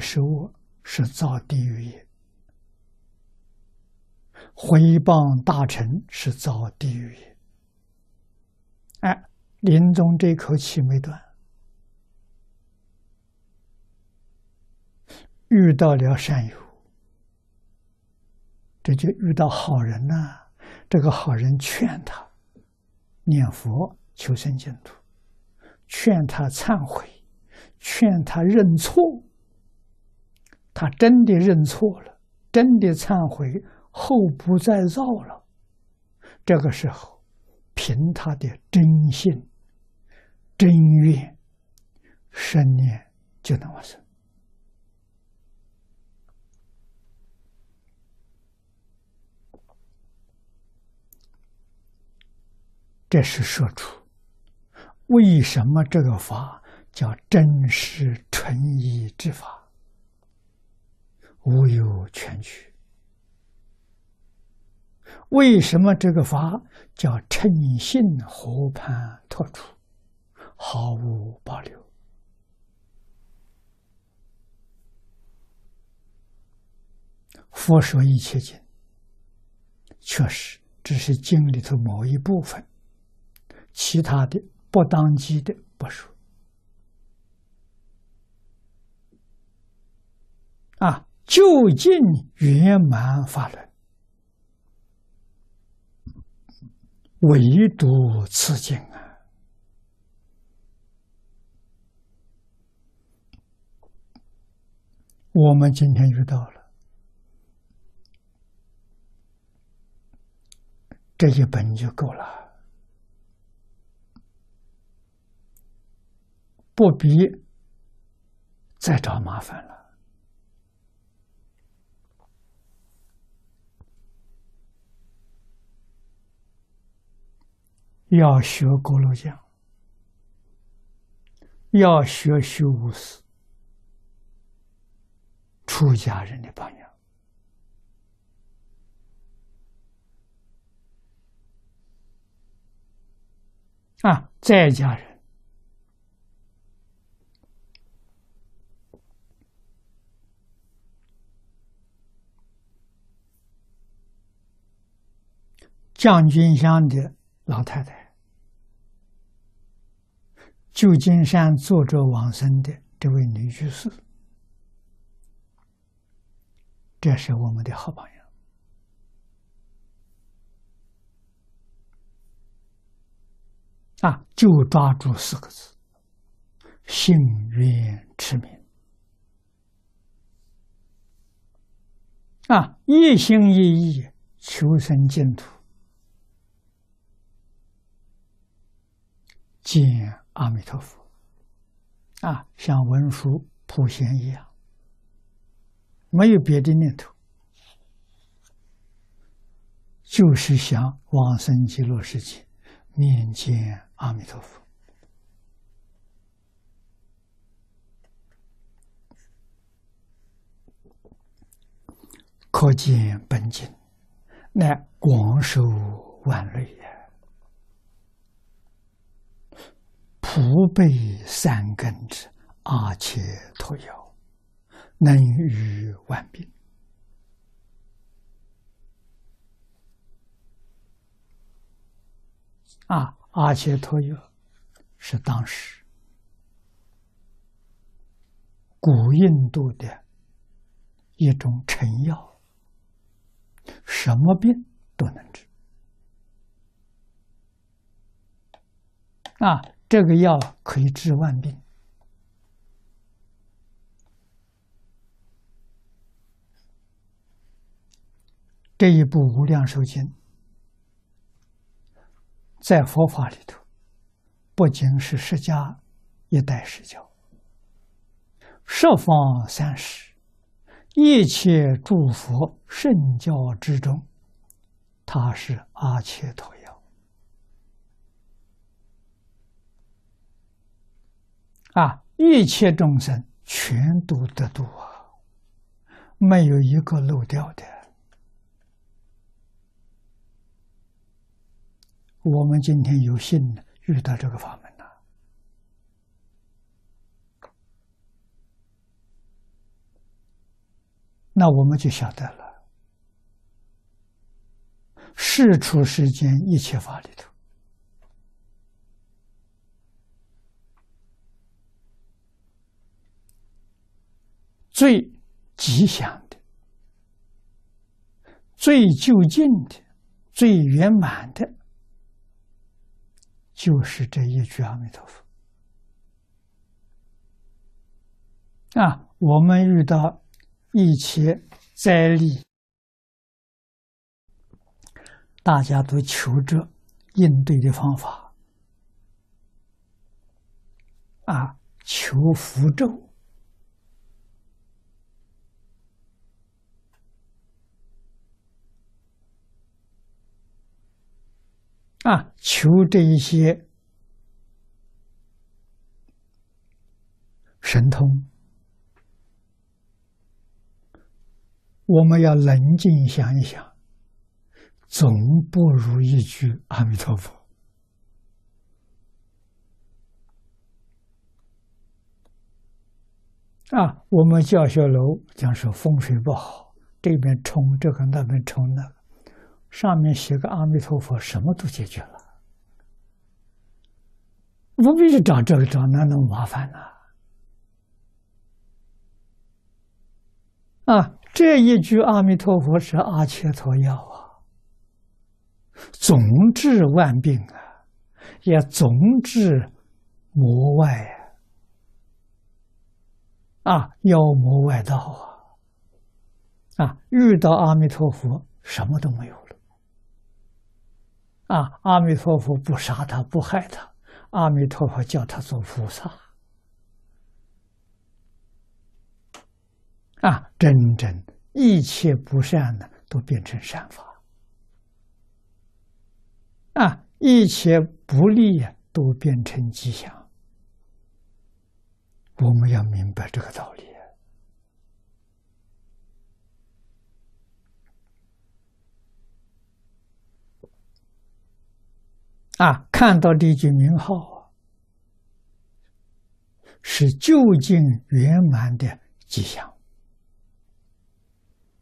食物是造地狱业，回谤大臣是造地狱业。哎，临终这口气没断，遇到了善友，这就遇到好人呐。这个好人劝他念佛求生净土，劝他忏悔，劝他认错。他真的认错了，真的忏悔，后不再造了。这个时候，凭他的真心、真愿，生念就能往生。这是说出为什么这个法叫真实纯一之法。无有全曲。为什么这个法叫称性和盘托出，毫无保留？佛说一切经，确实只是经里头某一部分，其他的不当机的不说。啊。究竟圆满法轮，唯独此经啊！我们今天遇到了这一本就够了，不必再找麻烦了。要学锅炉匠，要学修无私，出家人的榜样。啊，在家人。将军乡的老太太。旧金山作者往生的这位女居士，这是我们的好榜样啊！就抓住四个字：幸愿持名啊！一心一意求生净土，见。阿弥陀佛，啊，像文殊普贤一样，没有别的念头，就是想往生极乐世界，面见阿弥陀佛。可见本经乃广受万类。普被三根之阿切陀药，能愈万病。啊，阿切陀药是当时古印度的一种成药，什么病都能治。啊。这个药可以治万病。这一部《无量寿经》在佛法里头，不仅是释迦一代释教，十方三世一切诸佛圣教之中，它是阿切陀。啊！一切众生全都得度啊，没有一个漏掉的。我们今天有幸遇到这个法门了，那我们就晓得了，世出世间一切法里头，最吉祥的、最就近的、最圆满的，就是这一句阿弥陀佛。啊，我们遇到一切灾厉，大家都求着应对的方法，啊，求符咒，啊，求这一些神通。我们要冷静想一想，总不如一句阿弥陀佛啊！我们教学楼讲说风水不好，这边冲这个，那边冲那个，上面写个阿弥陀佛，什么都解决了，不必去找这个找那，那么麻烦呢？啊！这一句阿弥陀佛是阿切陀药啊，总治万病啊，也总治魔外啊，啊，妖魔外道啊，啊，遇到阿弥陀佛什么都没有，啊，阿弥陀佛不杀他不害他，阿弥陀佛叫他做菩萨。啊，真正一切不善呢，都变成善法；啊，一切不利呀，都变成吉祥。我们要明白这个道理啊！看到这句名号，是究竟圆满的吉祥。